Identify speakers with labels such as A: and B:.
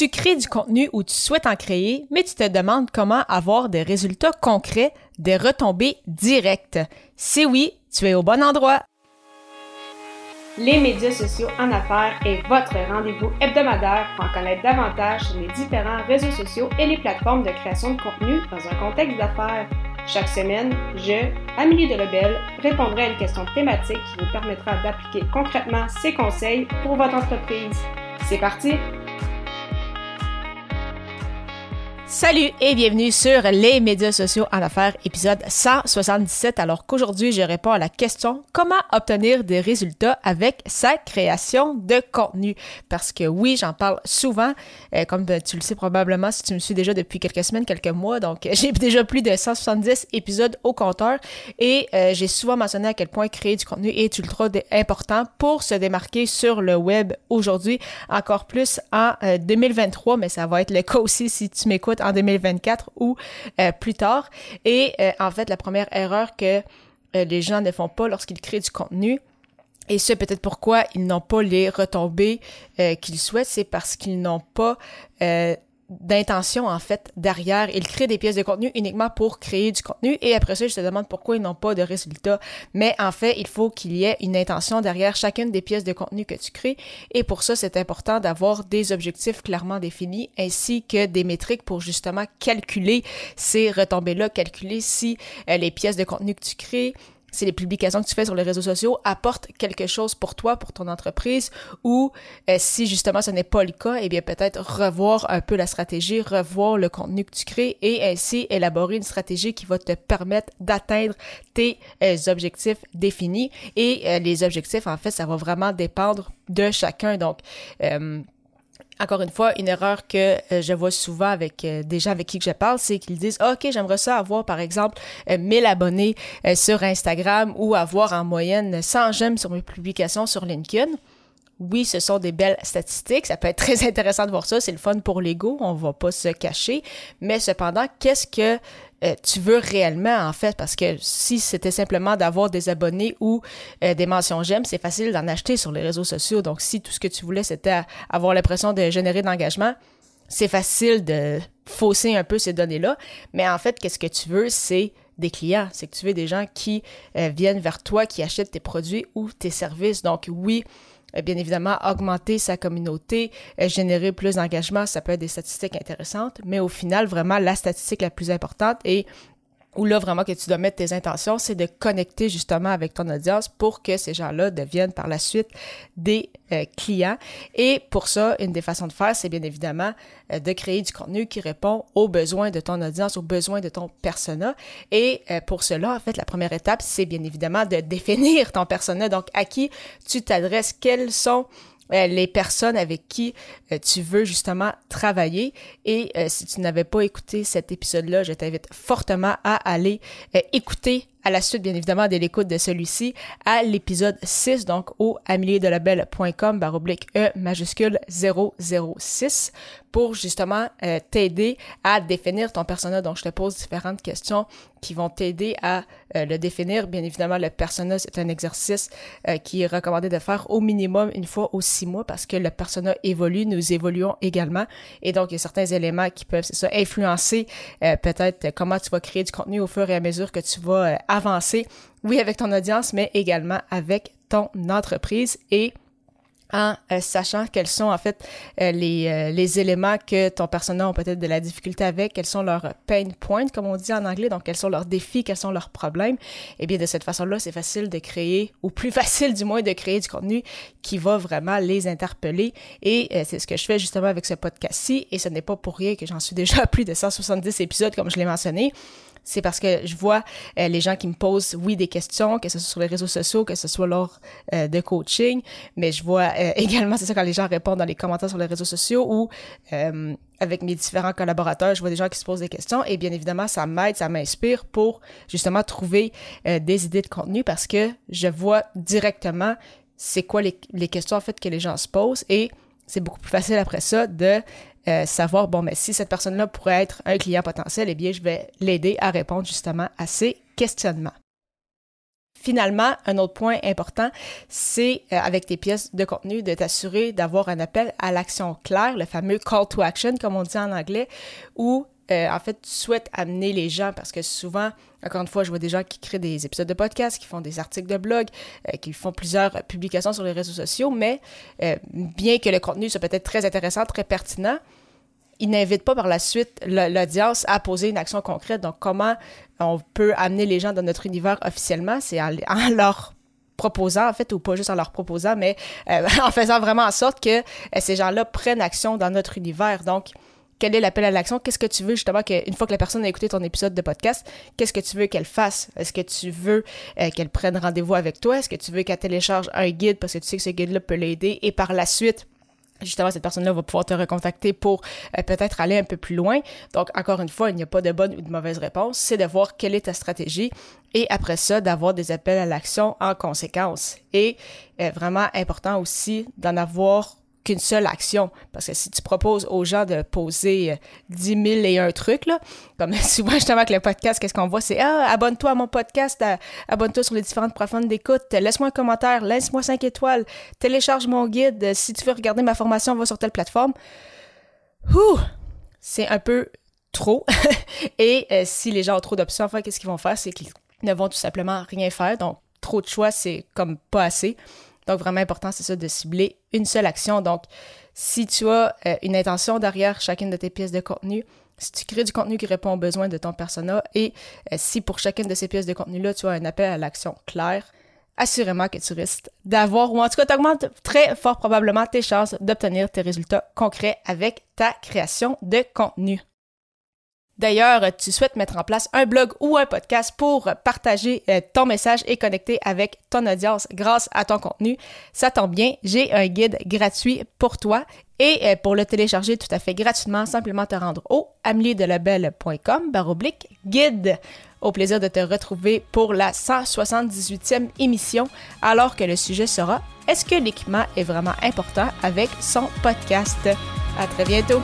A: Tu crées du contenu ou tu souhaites en créer, mais tu te demandes comment avoir des résultats concrets, des retombées directes. Si oui, tu es au bon endroit.
B: Les médias sociaux en affaires est votre rendez-vous hebdomadaire pour en connaître davantage sur les différents réseaux sociaux et les plateformes de création de contenu dans un contexte d'affaires. Chaque semaine, je, Amélie Delebel, répondrai à une question thématique qui vous permettra d'appliquer concrètement ces conseils pour votre entreprise. C'est parti!
A: Salut et bienvenue sur les médias sociaux en affaires, épisode 177. Alors qu'aujourd'hui, je réponds à la question comment obtenir des résultats avec sa création de contenu? Parce que oui, j'en parle souvent, euh, comme tu le sais probablement si tu me suis déjà depuis quelques semaines, quelques mois. Donc, j'ai déjà plus de 170 épisodes au compteur et euh, j'ai souvent mentionné à quel point créer du contenu est ultra important pour se démarquer sur le web aujourd'hui, encore plus en 2023, euh, mais ça va être le cas aussi si tu m'écoutes en 2024 ou euh, plus tard. Et euh, en fait, la première erreur que euh, les gens ne font pas lorsqu'ils créent du contenu, et ce peut-être pourquoi ils n'ont pas les retombées qu'ils souhaitent, c'est parce qu'ils n'ont pas d'intention en fait derrière. Ils créent des pièces de contenu uniquement pour créer du contenu et après ça, je te demande pourquoi ils n'ont pas de résultats. Mais en fait, il faut qu'il y ait une intention derrière chacune des pièces de contenu que tu crées et pour ça, c'est important d'avoir des objectifs clairement définis ainsi que des métriques pour justement calculer ces retombées-là, calculer si euh, les pièces de contenu que tu crées si les publications que tu fais sur les réseaux sociaux apportent quelque chose pour toi, pour ton entreprise, ou euh, si justement ce n'est pas le cas, eh bien peut-être revoir un peu la stratégie, revoir le contenu que tu crées et ainsi élaborer une stratégie qui va te permettre d'atteindre tes euh, objectifs définis. Et euh, les objectifs, en fait, ça va vraiment dépendre de chacun. Donc, encore une fois, une erreur que euh, je vois souvent avec euh, des gens avec qui je parle, c'est qu'ils disent OK, j'aimerais ça avoir par exemple 1000 euh, abonnés sur Instagram ou avoir en moyenne 100 j'aime sur mes publications sur LinkedIn. Oui, ce sont des belles statistiques, ça peut être très intéressant de voir ça, c'est le fun pour l'ego, on va pas se cacher, mais cependant, qu'est-ce que euh, tu veux réellement, en fait, parce que si c'était simplement d'avoir des abonnés ou euh, des mentions j'aime, c'est facile d'en acheter sur les réseaux sociaux. Donc, si tout ce que tu voulais, c'était avoir l'impression de générer de l'engagement, c'est facile de fausser un peu ces données-là. Mais en fait, qu'est-ce que tu veux, c'est des clients. C'est que tu veux des gens qui euh, viennent vers toi, qui achètent tes produits ou tes services. Donc, oui, bien évidemment, augmenter sa communauté, euh, générer plus d'engagement, ça peut être des statistiques intéressantes, mais au final, vraiment, la statistique la plus importante est où là vraiment que tu dois mettre tes intentions, c'est de connecter justement avec ton audience pour que ces gens-là deviennent par la suite des euh, clients. Et pour ça, une des façons de faire, c'est bien évidemment euh, de créer du contenu qui répond aux besoins de ton audience, aux besoins de ton persona. Et euh, pour cela, en fait, la première étape, c'est bien évidemment de définir ton persona. Donc, à qui tu t'adresses, quels sont les personnes avec qui euh, tu veux justement travailler. Et euh, si tu n'avais pas écouté cet épisode-là, je t'invite fortement à aller écouter à la suite, bien évidemment, de l'écoute de celui-ci, à l'épisode 6, donc au améliedelabel.com, baroblique E majuscule 006, pour justement euh, t'aider à définir ton persona. Donc, je te pose différentes questions qui vont t'aider à euh, le définir. Bien évidemment, le persona, c'est un exercice euh, qui est recommandé de faire au minimum une fois aux six mois parce que le persona évolue, nous évoluons également. Et donc, il y a certains éléments qui peuvent, c'est ça, influencer peut-être comment tu vas créer du contenu au fur et à mesure que tu vas avancer, oui, avec ton audience, mais également avec ton entreprise. Et en euh, sachant quels sont en fait euh, les, euh, les, éléments que ton personnel a peut-être de la difficulté avec, quels sont leurs pain points, comme on dit en anglais, donc quels sont leurs défis, quels sont leurs problèmes. Et eh bien de cette façon-là, c'est facile de créer, ou plus facile du moins de créer du contenu qui va vraiment les interpeller. Et c'est ce que je fais justement avec ce podcast-ci, et ce n'est pas pour rien que j'en suis déjà à plus de 170 épisodes, comme je l'ai mentionné c'est parce que je vois euh, les gens qui me posent, oui, des questions, que ce soit sur les réseaux sociaux, que ce soit lors euh, de coaching, mais je vois euh, également, c'est ça, quand les gens répondent dans les commentaires sur les réseaux sociaux ou avec mes différents collaborateurs, je vois des gens qui se posent des questions et bien évidemment, ça m'aide, ça m'inspire pour justement trouver des idées de contenu parce que je vois directement c'est quoi les, les questions en fait que les gens se posent et c'est beaucoup plus facile après ça de euh, savoir, bon, mais si cette personne-là pourrait être un client potentiel, eh bien, je vais l'aider à répondre justement à ces questionnements. Finalement, un autre point important, c'est euh, avec tes pièces de contenu de t'assurer d'avoir un appel à l'action claire, le fameux call to action comme on dit en anglais, où euh, en fait tu souhaites amener les gens. Parce que souvent, encore une fois, je vois des gens qui créent des épisodes de podcast, qui font des articles de blog, euh, qui font plusieurs publications sur les réseaux sociaux, mais bien que le contenu soit peut-être très intéressant, très pertinent, ils n'invitent pas par la suite l'audience à poser une action concrète. Donc, comment on peut amener les gens dans notre univers officiellement? C'est en, leur proposant, en fait, ou pas juste en leur proposant, mais euh, en faisant vraiment en sorte que euh, ces gens-là prennent action dans notre univers. Donc, quel est l'appel à l'action? Qu'est-ce que tu veux justement qu'une fois que la personne a écouté ton épisode de podcast, qu'est-ce que tu veux qu'elle fasse? Est-ce que tu veux euh, qu'elle prenne rendez-vous avec toi? Est-ce que tu veux qu'elle télécharge un guide parce que tu sais que ce guide-là peut l'aider? Et par la suite justement, cette personne-là va pouvoir te recontacter pour euh, peut-être aller un peu plus loin. Donc, encore une fois, il n'y a pas de bonne ou de mauvaise réponse. C'est de voir quelle est ta stratégie et après ça, d'avoir des appels à l'action en conséquence. Et euh, vraiment important aussi d'en avoir qu'une seule action. Parce que si tu proposes aux gens de poser 10 euh, 000 et un trucs, là, comme souvent justement avec le podcast, qu'est-ce qu'on voit, c'est Ah, abonne-toi à mon podcast, abonne-toi sur les différentes plateformes d'écoute, laisse-moi un commentaire, laisse-moi 5 étoiles, télécharge mon guide, si tu veux regarder ma formation, va sur telle plateforme. C'est un peu trop. et euh, si les gens ont trop d'options, enfin, qu'est-ce qu'ils vont faire? C'est qu'ils ne vont tout simplement rien faire. Donc, trop de choix, c'est comme pas assez. Donc, vraiment important, c'est ça, de cibler une seule action. Donc, si tu as euh, une intention derrière chacune de tes pièces de contenu, si tu crées du contenu qui répond aux besoins de ton persona et euh, si pour chacune de ces pièces de contenu-là, tu as un appel à l'action clair, assurément que tu risques d'avoir, ou en tout cas, tu augmentes très fort probablement tes chances d'obtenir tes résultats concrets avec ta création de contenu. D'ailleurs, tu souhaites mettre en place un blog ou un podcast pour partager euh, ton message et connecter avec ton audience grâce à ton contenu. Ça tombe bien, j'ai un guide gratuit pour toi et euh, pour le télécharger tout à fait gratuitement, simplement te rendre au ameliedelabel.com baroblique guide. Au plaisir de te retrouver pour la 178e émission, alors que le sujet sera Est-ce que l'équipement est vraiment important avec son podcast? À très bientôt!